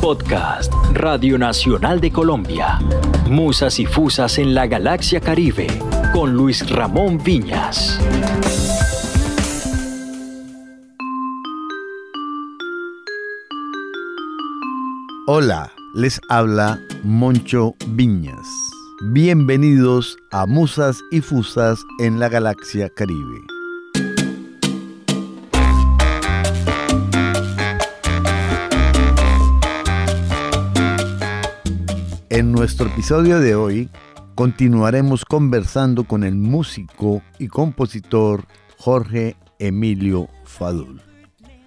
Podcast Radio Nacional de Colombia. Musas y Fusas en la Galaxia Caribe con Luis Ramón Viñas. Hola, les habla Moncho Viñas. Bienvenidos a Musas y Fusas en la Galaxia Caribe. En nuestro episodio de hoy continuaremos conversando con el músico y compositor Jorge Emilio Fadul.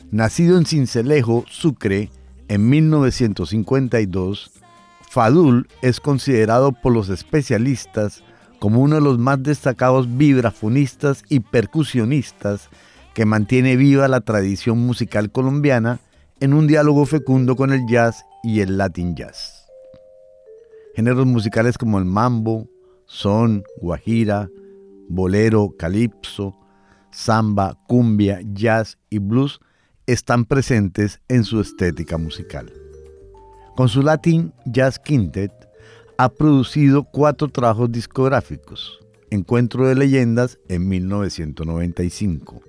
Nacido en Cincelejo, Sucre, en 1952, Fadul es considerado por los especialistas como uno de los más destacados vibrafonistas y percusionistas que mantiene viva la tradición musical colombiana en un diálogo fecundo con el jazz y el latin jazz. Géneros musicales como el mambo, son, guajira, bolero, calipso, samba, cumbia, jazz y blues están presentes en su estética musical. Con su Latin Jazz Quintet ha producido cuatro trabajos discográficos. Encuentro de Leyendas en 1995,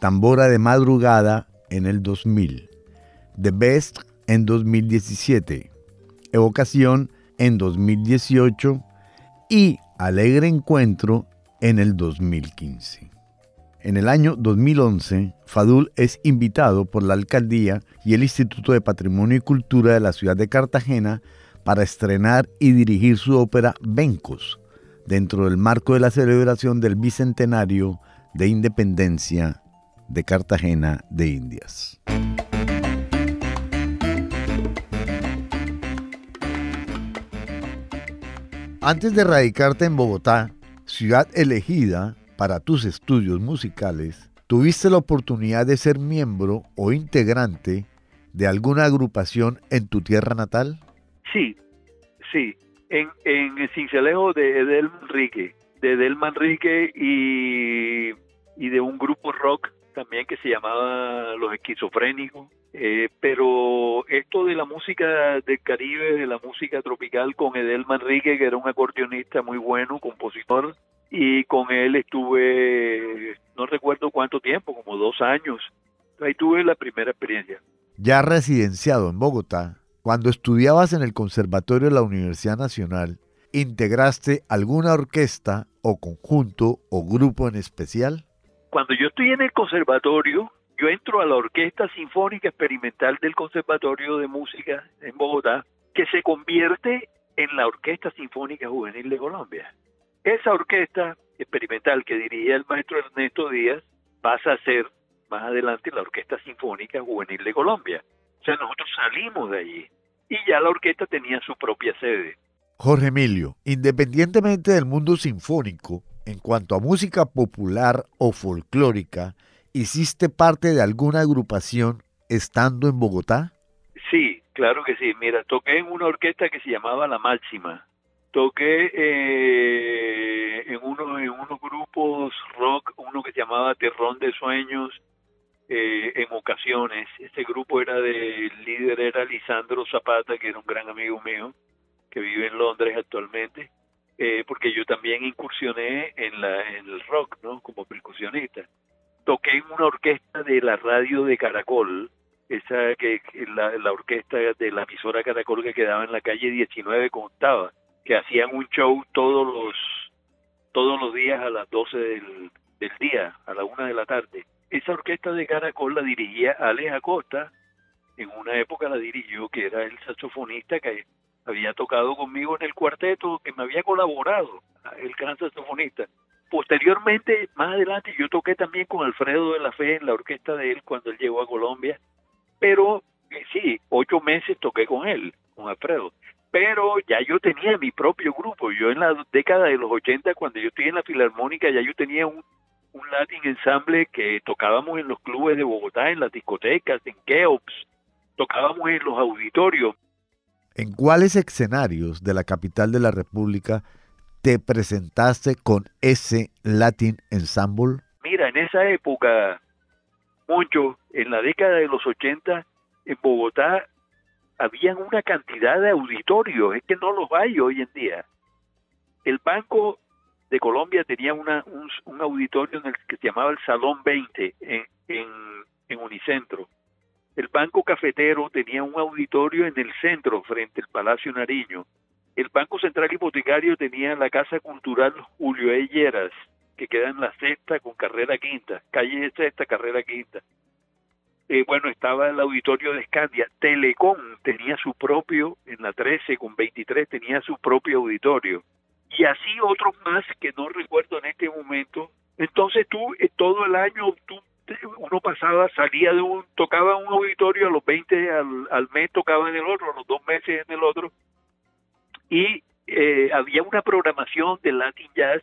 Tambora de Madrugada en el 2000, The Best en 2017, Evocación en 2018 y Alegre Encuentro en el 2015. En el año 2011, Fadul es invitado por la alcaldía y el Instituto de Patrimonio y Cultura de la ciudad de Cartagena para estrenar y dirigir su ópera Vencos, dentro del marco de la celebración del bicentenario de independencia de Cartagena de Indias. Antes de radicarte en Bogotá, ciudad elegida para tus estudios musicales, ¿tuviste la oportunidad de ser miembro o integrante de alguna agrupación en tu tierra natal? Sí, sí. En, en Cincelejo de Edel Manrique, de y de un grupo rock también que se llamaba Los Esquizofrénicos. Eh, pero esto de la música del Caribe, de la música tropical con Edel Manrique, que era un acordeonista muy bueno, compositor, y con él estuve, no recuerdo cuánto tiempo, como dos años. Ahí tuve la primera experiencia. Ya residenciado en Bogotá, cuando estudiabas en el Conservatorio de la Universidad Nacional, ¿integraste alguna orquesta o conjunto o grupo en especial? Cuando yo estoy en el conservatorio, yo entro a la Orquesta Sinfónica Experimental del Conservatorio de Música en Bogotá, que se convierte en la Orquesta Sinfónica Juvenil de Colombia. Esa orquesta experimental que dirigía el maestro Ernesto Díaz pasa a ser más adelante la Orquesta Sinfónica Juvenil de Colombia. O sea, nosotros salimos de allí y ya la orquesta tenía su propia sede. Jorge Emilio, independientemente del mundo sinfónico, en cuanto a música popular o folclórica, ¿Hiciste parte de alguna agrupación estando en Bogotá? Sí, claro que sí. Mira, toqué en una orquesta que se llamaba La Máxima. Toqué eh, en, uno, en unos grupos rock, uno que se llamaba Terrón de Sueños, eh, en ocasiones. Este grupo era de, el líder era Lisandro Zapata, que era un gran amigo mío, que vive en Londres actualmente, eh, porque yo también incursioné en, la, en el rock, ¿no? Como percusionista toqué en una orquesta de la radio de Caracol, esa que la, orquesta de la emisora Caracol que quedaba en la calle 19 contaba, que hacían un show todos los todos los días a las 12 del, del día, a la una de la tarde. Esa orquesta de Caracol la dirigía Alex Acosta, en una época la dirigió, que era el saxofonista que había tocado conmigo en el cuarteto, que me había colaborado, el gran saxofonista. Posteriormente, más adelante, yo toqué también con Alfredo de la Fe en la orquesta de él cuando él llegó a Colombia, pero eh, sí, ocho meses toqué con él, con Alfredo. Pero ya yo tenía mi propio grupo. Yo en la década de los 80, cuando yo estoy en la Filarmónica, ya yo tenía un, un Latin ensamble que tocábamos en los clubes de Bogotá, en las discotecas, en Keops, tocábamos en los auditorios. ¿En cuáles escenarios de la capital de la República te presentaste con ese Latin Ensemble? Mira, en esa época, mucho, en la década de los 80, en Bogotá, habían una cantidad de auditorios, es que no los hay hoy en día. El Banco de Colombia tenía una, un, auditorio en el que se llamaba el Salón 20 en, en, en Unicentro. El Banco Cafetero tenía un auditorio en el centro, frente al Palacio Nariño. El Banco Central Hipotecario tenía la Casa Cultural Julio Elleras, que queda en la sexta con carrera quinta, calle sexta, carrera quinta. Eh, bueno, estaba el auditorio de Escandia. Telecom tenía su propio, en la 13 con 23 tenía su propio auditorio. Y así otros más que no recuerdo en este momento. Entonces tú, eh, todo el año, tú, uno pasaba, salía de un, tocaba un auditorio, a los 20 al, al mes tocaba en el otro, a los dos meses en el otro. Y eh, había una programación de Latin Jazz.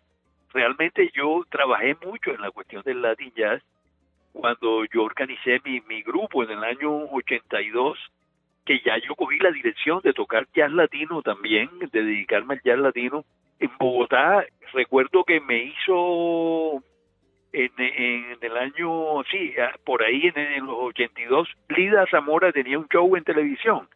Realmente yo trabajé mucho en la cuestión del Latin Jazz cuando yo organicé mi, mi grupo en el año 82, que ya yo cogí la dirección de tocar jazz latino también, de dedicarme al jazz latino. En Bogotá, recuerdo que me hizo en, en el año, sí, por ahí en, en los 82, Lida Zamora tenía un show en televisión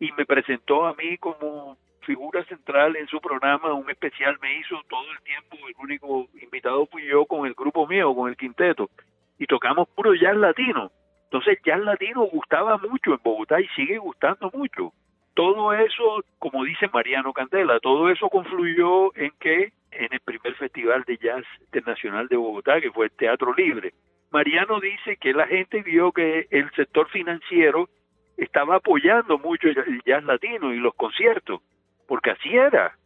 y me presentó a mí como figura central en su programa, un especial me hizo todo el tiempo, el único invitado fui yo con el grupo mío, con el quinteto y tocamos puro jazz latino. Entonces jazz latino gustaba mucho en Bogotá y sigue gustando mucho. Todo eso, como dice Mariano Candela, todo eso confluyó en que en el primer festival de jazz internacional de Bogotá, que fue el Teatro Libre, Mariano dice que la gente vio que el sector financiero estaba apoyando mucho el jazz latino y los conciertos, porque así era.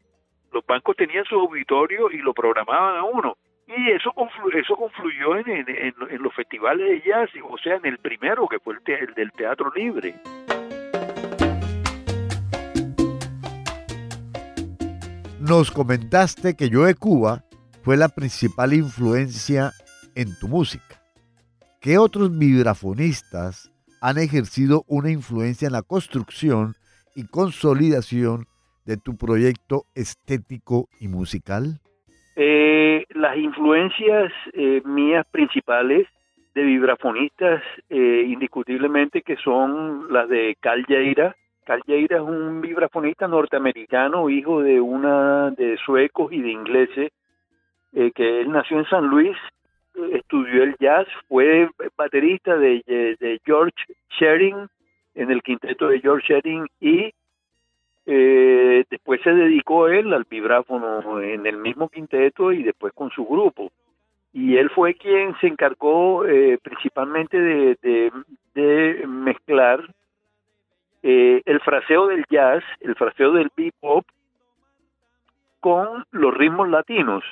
Los bancos tenían su auditorio y lo programaban a uno y eso eso confluyó en, en, los festivales de jazz, o sea, en el primero que fue el, del Teatro Libre. Nos comentaste que Joe Cuba fue la principal influencia en tu música. ¿Qué otros vibrafonistas han ejercido una influencia en la construcción y consolidación de tu proyecto estético y musical? Eh, las influencias eh, mías principales de vibrafonistas, eh, indiscutiblemente que son las de Cal. Cal Yeira es un vibrafonista norteamericano, hijo de una de suecos y de ingleses, eh, que él nació en San Luis, estudió el jazz, fue baterista de, George Shearing, en el quinteto de George Shearing y eh, después se dedicó él al vibráfono en el mismo quinteto y después con su grupo. Y él fue quien se encargó eh, principalmente de, mezclar eh, el fraseo del jazz, el fraseo del bebop, con los ritmos latinos.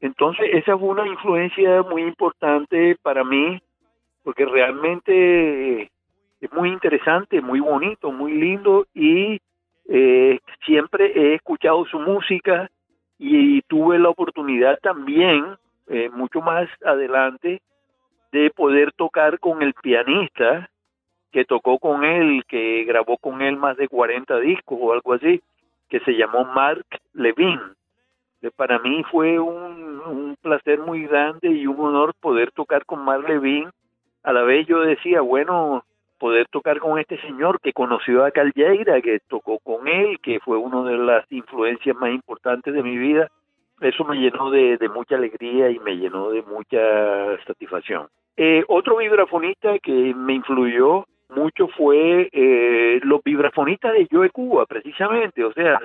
Entonces esa fue una influencia muy importante para mí, porque realmente es muy interesante, muy bonito, muy lindo y eh, siempre he escuchado su música y tuve la oportunidad también, eh, mucho más adelante, de poder tocar con el pianista que tocó con él, que grabó con él más de 40 discos o algo así, que se llamó Mark Levin. Para mí fue un, un placer muy grande y un honor poder tocar con Mark Levin. A la vez yo decía, bueno, poder tocar con este señor que conoció a Calleira, que tocó con él, que fue una de las influencias más importantes de mi vida, eso me llenó de, mucha alegría y me llenó de mucha satisfacción. Eh, otro vibrafonista que me influyó mucho fue eh, los vibrafonistas de Joe Cuba, precisamente, o sea,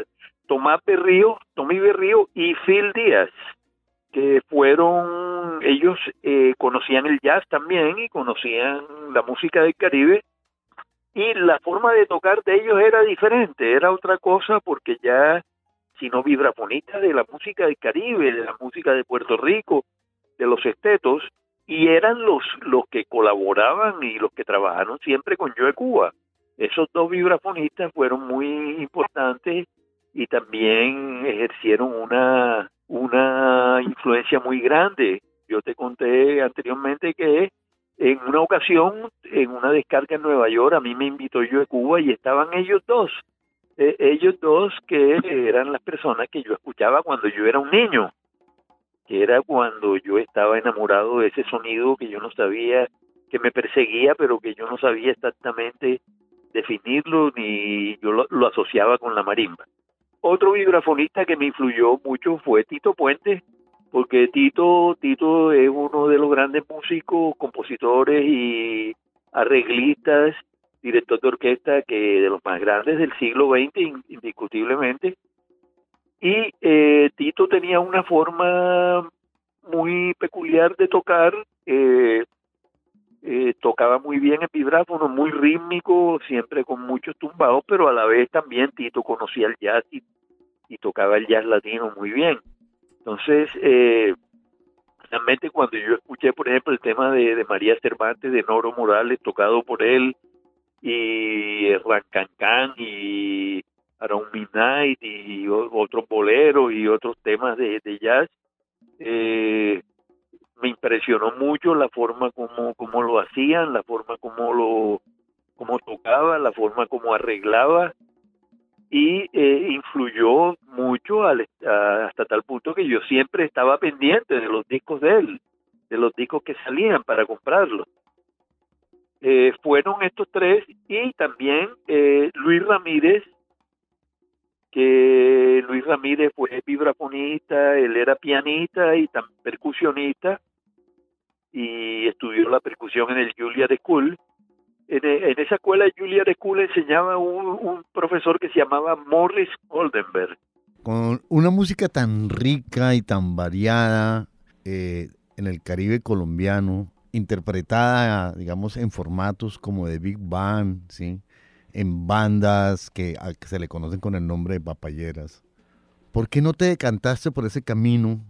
Tomás Berrío, Tommy Berrío y Phil Díaz, que fueron, ellos eh, conocían el jazz también y conocían la música del Caribe y la forma de tocar de ellos era diferente, era otra cosa porque ya sino vibrafonistas de la música del Caribe, de la música de Puerto Rico, de los estetos, y eran los, los que colaboraban y los que trabajaron siempre con Joe Cuba. Esos dos vibrafonistas fueron muy importantes y también ejercieron una una influencia muy grande. Yo te conté anteriormente que en una ocasión, en una descarga en Nueva York, a mí me invitó yo a Cuba y estaban ellos dos. Eh, ellos dos que eran las personas que yo escuchaba cuando yo era un niño, que era cuando yo estaba enamorado de ese sonido que yo no sabía, que me perseguía, pero que yo no sabía exactamente definirlo ni yo lo, asociaba con la marimba. Otro vibrafonista que me influyó mucho fue Tito Puente, porque Tito, Tito es uno de los grandes músicos, compositores y arreglistas, director de orquesta que de los más grandes del siglo XX, indiscutiblemente. Y eh, Tito tenía una forma muy peculiar de tocar, eh, eh, tocaba muy bien el vibráfono, muy rítmico, siempre con muchos tumbados, pero a la vez también Tito conocía el jazz y, tocaba el jazz latino muy bien. Entonces, eh, realmente cuando yo escuché, por ejemplo, el tema de, María Cervantes, de Noro Morales, tocado por él, y Rancancán, y Around Midnight, y otros boleros, y otros temas de, jazz, eh, me impresionó mucho la forma como, como lo hacían, la forma como lo como tocaba, la forma como arreglaba y eh, influyó mucho hasta tal punto que yo siempre estaba pendiente de los discos de él, de los discos que salían para comprarlos. Eh, fueron estos tres y también Luis Ramírez que Luis Ramírez fue vibrafonista, él era pianista y también percusionista y estudió la percusión en el Julia de School. En, esa escuela Julia de School enseñaba un, profesor que se llamaba Morris Oldenberg. Con una música tan rica y tan variada eh, en el Caribe colombiano, interpretada, digamos, en formatos como de Big Band, ¿sí? En bandas que, se le conocen con el nombre de papayeras. ¿Por qué no te decantaste por ese camino?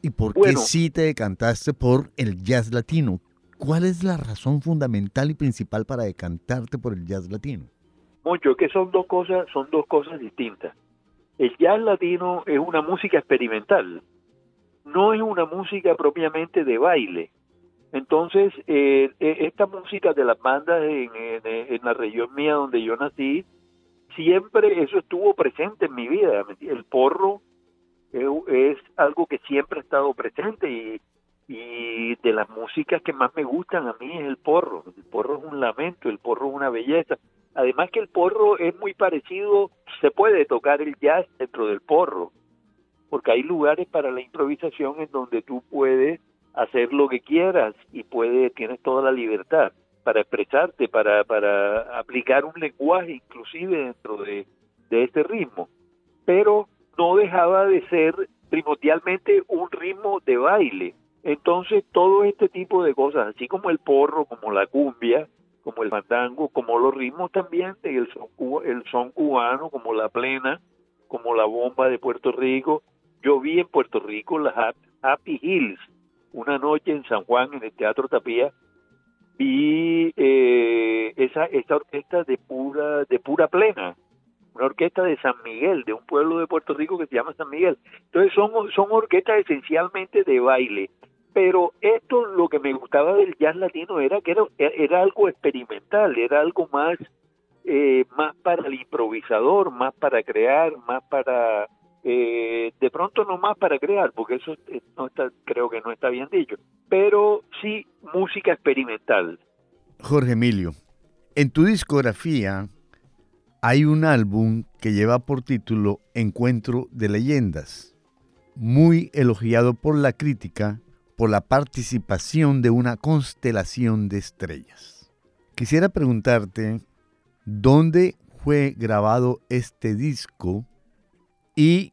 ¿Y por qué sí te decantaste por el jazz latino? ¿Cuál es la razón fundamental y principal para decantarte por el jazz latino? Mucho, que son dos cosas, son dos cosas distintas. El jazz latino es una música experimental, no es una música propiamente de baile. Entonces, eh, e, esta música de las bandas en, la región mía donde yo nací, siempre eso estuvo presente en mi vida. El porro es, algo que siempre ha estado presente y, y de las músicas que más me gustan a mí es el porro. El porro es un lamento, el porro es una belleza. Además que el porro es muy parecido, se puede tocar el jazz dentro del porro, porque hay lugares para la improvisación en donde tú puedes hacer lo que quieras y puede, tienes toda la libertad para expresarte, para, para aplicar un lenguaje inclusive dentro de, de este ritmo. Pero no dejaba de ser primordialmente un ritmo de baile. Entonces todo este tipo de cosas, así como el porro, como la cumbia, como el fandango, como los ritmos también el son, el son cubano, como la plena, como la bomba de Puerto Rico. Yo vi en Puerto Rico las Happy Hills, una noche en San Juan, en el Teatro Tapía, vi eh, esa, esta orquesta de pura, de pura plena, una orquesta de San Miguel, de un pueblo de Puerto Rico que se llama San Miguel. Entonces son, son orquestas esencialmente de baile. Pero esto lo que me gustaba del jazz latino era que era, era algo experimental, era algo más, eh, más para el improvisador, más para crear, más para eh, de pronto no más para crear, porque eso eh, creo que no está bien dicho, pero sí música experimental. Jorge Emilio, en tu discografía hay un álbum que lleva por título Encuentro de Leyendas, muy elogiado por la crítica por la participación de una constelación de estrellas. Quisiera preguntarte, ¿dónde fue grabado este disco y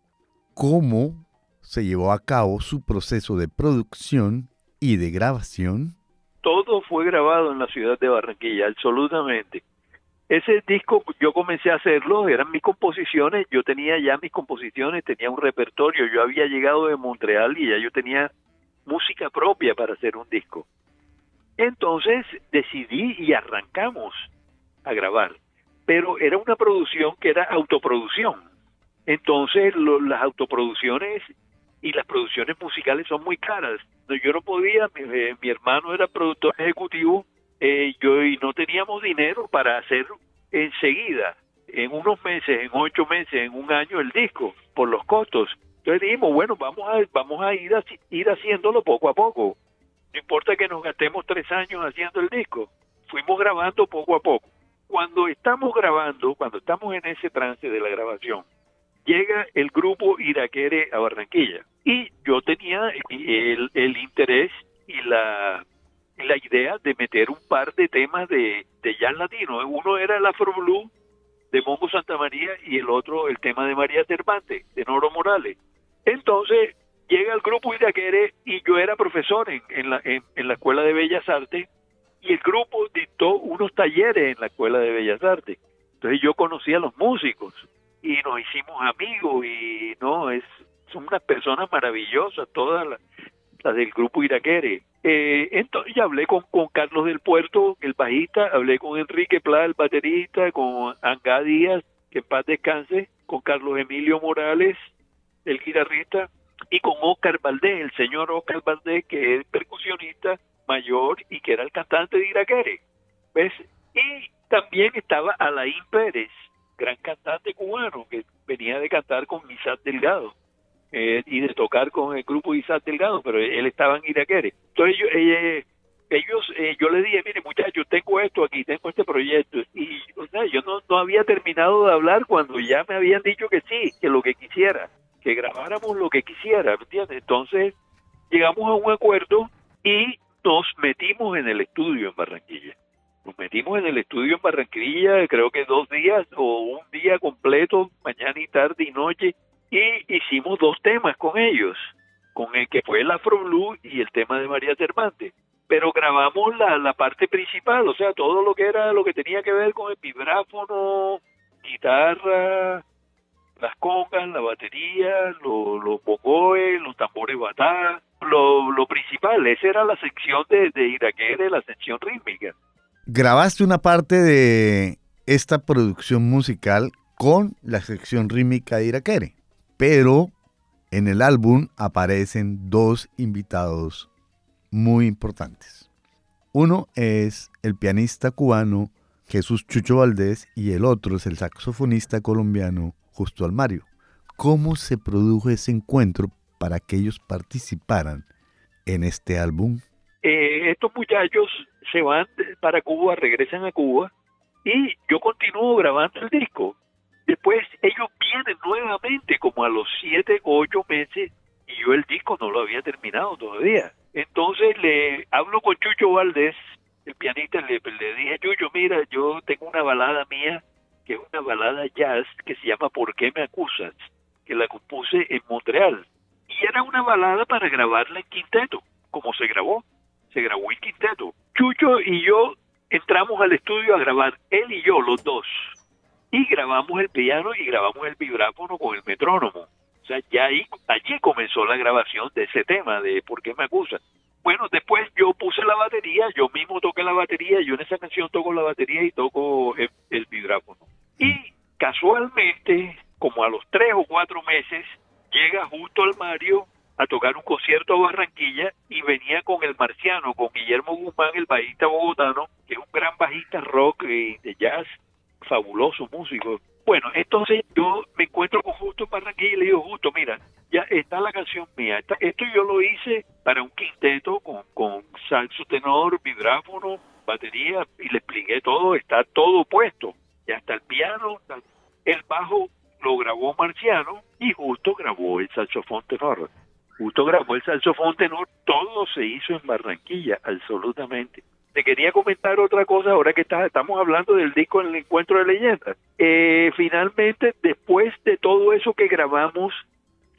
cómo se llevó a cabo su proceso de producción y de grabación. Todo fue grabado en la ciudad de Barranquilla, absolutamente. Ese disco yo comencé a hacerlo, eran mis composiciones, yo tenía ya mis composiciones, tenía un repertorio, yo había llegado de Montreal y ya yo tenía música propia para hacer un disco. Entonces decidí y arrancamos a grabar, pero era una producción que era autoproducción entonces las autoproducciones y las producciones musicales son muy caras. Yo no podía, mi, eh, hermano era productor ejecutivo, eh, yo y no teníamos dinero para hacer enseguida, en unos meses, en ocho meses, en un año el disco, por los costos. Entonces dijimos, bueno, vamos a, vamos a ir, a, ir haciéndolo poco a poco. No importa que nos gastemos tres años haciendo el disco. Fuimos grabando poco a poco. Cuando estamos grabando, cuando estamos en ese trance de la grabación, llega el grupo Iraquere a Barranquilla. Y yo tenía el, el interés y la, la idea de meter un par de temas de, de jazz latino. Uno era el Afro Blue de Mongo Santa María y el otro el tema de María Cervantes, de Noro Morales. Entonces llega el grupo Iraquere y yo era profesor en, en, la, en, en la Escuela de Bellas Artes y el grupo dictó unos talleres en la Escuela de Bellas Artes. Entonces yo conocí a los músicos y nos hicimos amigos y no, es, son unas personas maravillosas, todas las, del grupo Iraquere. Eh, entonces ya hablé con, Carlos del Puerto, el bajista, hablé con Enrique Pla, el baterista, con Angá Díaz, que en paz descanse, con Carlos Emilio Morales, el guitarrista, y con Oscar Valdés, el señor Oscar Valdés, que es percusionista mayor y que era el cantante de Iraquere. ¿Ves? Y también estaba Alain Pérez, gran cantante cubano, que venía de cantar con Isaac Delgado eh, y de tocar con el grupo Isaac Delgado, pero él estaba en Iraquere. Entonces yo, eh, ellos, eh, yo les dije, mire muchachos, tengo esto aquí, tengo este proyecto, y o sea, yo no, no había terminado de hablar cuando ya me habían dicho que sí, que lo que quisiera, que grabáramos lo que quisiera, ¿me entiendes? Entonces llegamos a un acuerdo y nos metimos en el estudio en Barranquilla. Nos metimos en el estudio en Barranquilla, creo que dos días o un día completo, mañana y tarde y noche, y hicimos dos temas con ellos, con el que fue el Afro Blue y el tema de María Cervantes. Pero grabamos la, la parte principal, o sea, todo lo que era lo que tenía que ver con el vibráfono, guitarra, las congas, la batería, los, los bogoes, los tambores batá, lo, lo, principal, esa era la sección de, de Iraquere, la sección rítmica. Grabaste una parte de esta producción musical con la sección rítmica de Iraquere, pero en el álbum aparecen dos invitados muy importantes. Uno es el pianista cubano Jesús Chucho Valdés y el otro es el saxofonista colombiano Justo Almario. ¿Cómo se produjo ese encuentro para que ellos participaran en este álbum? Eh, estos muchachos se van para Cuba, regresan a Cuba y yo continúo grabando el disco. Después ellos vienen nuevamente como a los siete o ocho meses y yo el disco no lo había terminado todavía. Entonces le hablo con Chucho Valdés, el pianista, le, le dije, Chucho, mira, yo tengo una balada mía que es una balada jazz que se llama ¿Por qué me acusas? que la compuse en Montreal. Y era una balada para grabarla en quinteto, como se grabó. Se grabó en quinteto. Chucho y yo entramos al estudio a grabar, él y yo, los dos. Y grabamos el piano y grabamos el vibráfono con el metrónomo. O sea, ya ahí, allí comenzó la grabación de ese tema, de ¿Por qué me acusas? Bueno, después yo puse la batería, yo mismo toqué la batería, yo en esa canción toco la batería y toco el, el vibráfono. Y casualmente, como a los tres o cuatro meses, llega justo al Mario a tocar un concierto a Barranquilla y venía con el marciano, con Guillermo Guzmán, el bajista bogotano, que es un gran bajista rock y de jazz, fabuloso músico. Bueno, entonces yo me encuentro con Justo Barranquilla y le digo, Justo, mira, ya está la canción mía. esto yo lo hice para un quinteto con, con tenor, vibráfono, batería, y le expliqué todo, está todo puesto. Ya está el piano, el bajo lo grabó Marciano y justo grabó el saxofón tenor. Justo grabó el saxofón tenor, todo se hizo en Barranquilla, absolutamente. Te quería comentar otra cosa ahora que estamos hablando del disco en el encuentro de leyendas. Eh, finalmente, después de todo eso que grabamos,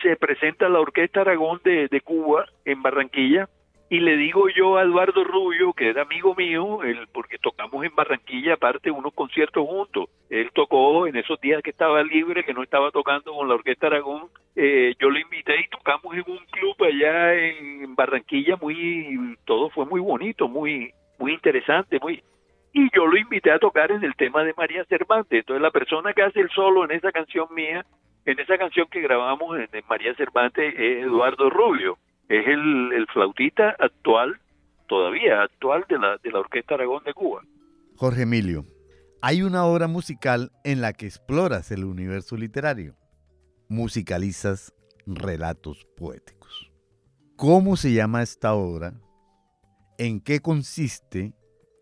se presenta la Orquesta Aragón de, de Cuba en Barranquilla y le digo yo a Eduardo Rubio, que era amigo mío, él, porque tocamos en Barranquilla, aparte unos conciertos juntos. Él tocó en esos días que estaba libre, que no estaba tocando con la Orquesta Aragón. Eh, yo lo invité y tocamos en un club allá en Barranquilla, muy, todo fue muy bonito, muy, muy interesante, muy. Y yo lo invité a tocar en el tema de María Cervantes. Entonces la persona que hace el solo en esa canción mía, en esa canción que grabamos en, María Cervantes, es Eduardo Rubio es el, el flautista actual, todavía actual de la, de la Orquesta Aragón de Cuba. Jorge Emilio, hay una obra musical en la que exploras el universo literario. Musicalizas relatos poéticos. ¿Cómo se llama esta obra? ¿En qué consiste?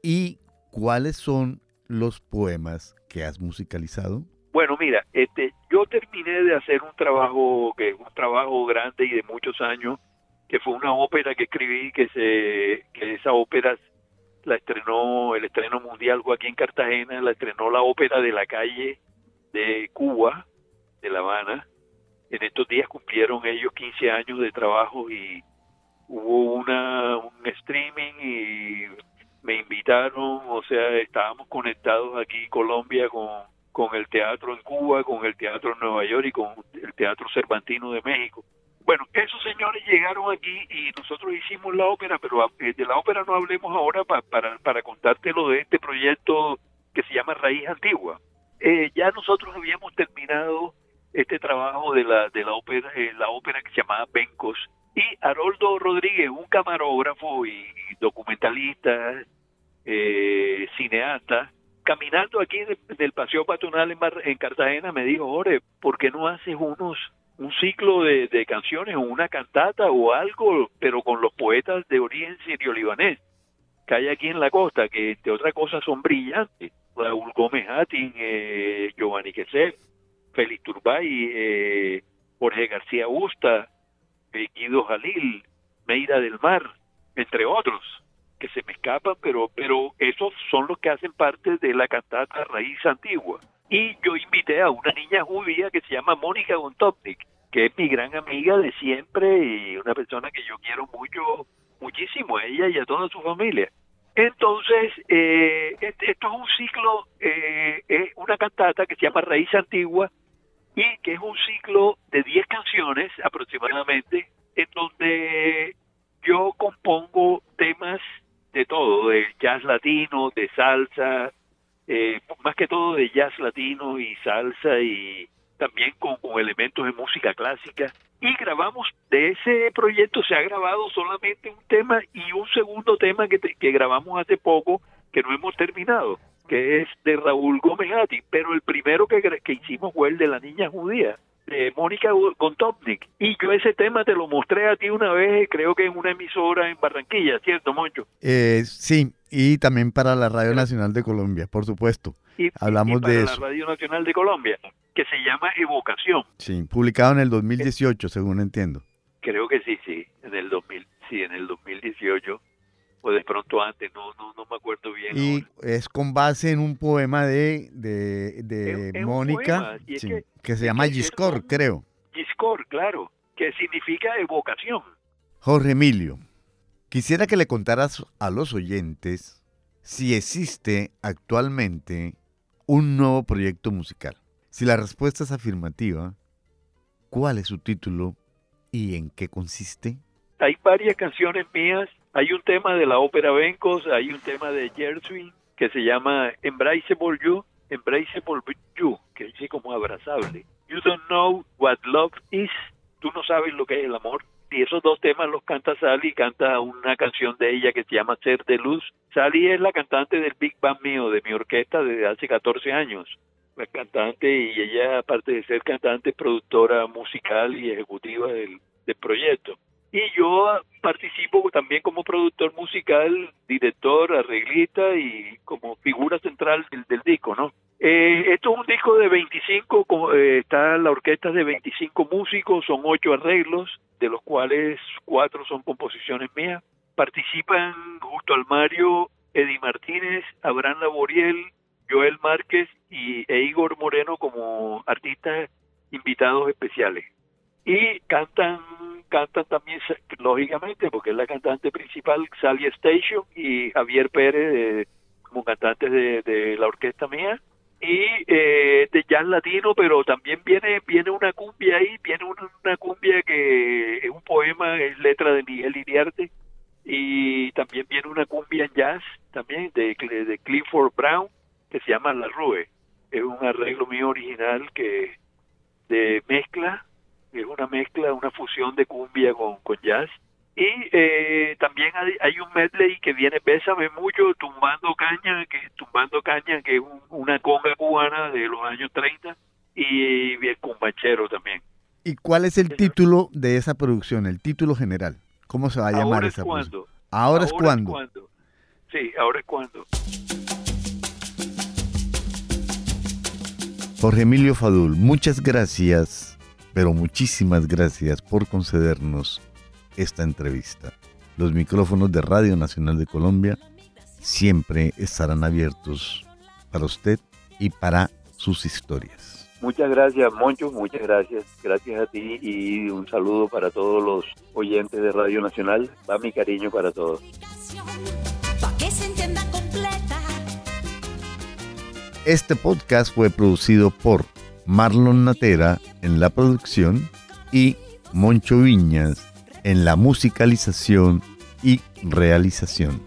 ¿Y cuáles son los poemas que has musicalizado? Bueno, mira, este, yo terminé de hacer un trabajo que es un trabajo grande y de muchos años, que fue una ópera que escribí, que se, que esa ópera la estrenó el estreno mundial aquí en Cartagena, la estrenó la ópera de la calle de Cuba, de La Habana. En estos días cumplieron ellos 15 años de trabajo y hubo una un streaming y me invitaron, o sea, estábamos conectados aquí Colombia con, con el teatro en Cuba, con el teatro en Nueva York y con el teatro Cervantino de México. Bueno, esos señores llegaron aquí y nosotros hicimos la ópera, pero eh, de la ópera no hablemos ahora para, para contarte lo de este proyecto que se llama Raíz Antigua. Eh, ya nosotros habíamos terminado este trabajo de la de la ópera, eh, la ópera que se llamaba Bencos y Haroldo Rodríguez, un camarógrafo y, documentalista, cineasta, caminando aquí del Paseo Patronal en, en Cartagena, me dijo, Ore, ¿por qué no haces unos un ciclo de, canciones o una cantata o algo, pero con los poetas de origen sirio-libanés que hay aquí en la costa, que entre otras cosas son brillantes. Raúl Gómez Hattin, eh, Giovanni Queset, Félix Turbay, eh, Jorge García Busta, eh, Guido Jalil, Meira del Mar, entre otros, que se me escapan, pero, pero esos son los que hacen parte de la cantata Raíz Antigua y yo invité a una niña judía que se llama Mónica Gontopnik, que es mi gran amiga de siempre y una persona que yo quiero mucho, muchísimo a ella y a toda su familia. Entonces, eh, esto es un ciclo, eh, es una cantata que se llama Raíz Antigua y que es un ciclo de 10 canciones aproximadamente, en donde yo compongo temas de todo, de jazz latino, de salsa, eh, más que todo de jazz latino y salsa y también con, elementos de música clásica. Y grabamos, de ese proyecto se ha grabado solamente un tema y un segundo tema que, que grabamos hace poco que no hemos terminado, que es de Raúl Gómez pero el primero que, que hicimos fue el de la niña judía de Mónica Gontopnik. Y yo ese tema te lo mostré a ti una vez, creo que en una emisora en Barranquilla, ¿cierto, Moncho? Eh, sí, y también para la Radio Nacional de Colombia, por supuesto. Y, Hablamos para de la Radio Nacional de Colombia, que se llama Evocación. Sí, publicado en el 2018, según entiendo. Creo que sí, sí, en el 2000, sí, en el 2018 o de pronto antes, no, no, no me acuerdo bien. Y es con base en un poema de, de, Mónica, que, se llama Giscor, creo. Giscor, claro, que significa evocación. Jorge Emilio, quisiera que le contaras a los oyentes si existe actualmente un nuevo proyecto musical. Si la respuesta es afirmativa, ¿cuál es su título y en qué consiste? Hay varias canciones mías hay un tema de la ópera Bencos, hay un tema de Gershwin que se llama Embraceable You, Embraceable You, que dice como abrazable. You don't know what love is, tú no sabes lo que es el amor. Y esos dos temas los canta Sally, canta una canción de ella que se llama Ser de Luz. Sally es la cantante del Big Band mío, de mi orquesta desde hace 14 años. La cantante y ella, aparte de ser cantante, es productora musical y ejecutiva del proyecto y yo participo también como productor musical, director, arreglista y como figura central del, disco, ¿no? Eh, esto es un disco de 25, eh, está la orquesta de 25 músicos, son ocho arreglos, de los cuales cuatro son composiciones mías. Participan justo al Mario, Eddie Martínez, Abraham Laboriel, Joel Márquez y, e Igor Moreno como artistas invitados especiales. Y cantan cantan también, lógicamente, porque es la cantante principal, Sally Station y Javier Pérez como cantantes de, la orquesta mía y eh, de jazz latino, pero también viene viene una cumbia ahí, viene una, cumbia que es un poema, es letra de Miguel Iriarte y también viene una cumbia en jazz también de, de Clifford Brown que se llama La Rue. Es un arreglo mío original que de mezcla es una mezcla, una fusión de cumbia con, con jazz. Y eh, también hay, un medley que viene Bésame mucho, Tumbando Caña, que Tumbando Caña, que es una conga cubana de los años 30, y bien cumbachero también. ¿Y cuál es el título de esa producción, el título general? ¿Cómo se va a llamar ahora esa es cuando. Ahora, es cuando. Sí, ahora es cuando. Jorge Emilio Fadul, muchas gracias, pero muchísimas gracias por concedernos esta entrevista. Los micrófonos de Radio Nacional de Colombia siempre estarán abiertos para usted y para sus historias. Muchas gracias, Moncho, muchas gracias. Gracias a ti y un saludo para todos los oyentes de Radio Nacional. Va mi cariño para todos. Este podcast fue producido por Marlon Natera en la producción y Moncho Viñas en la musicalización y realización.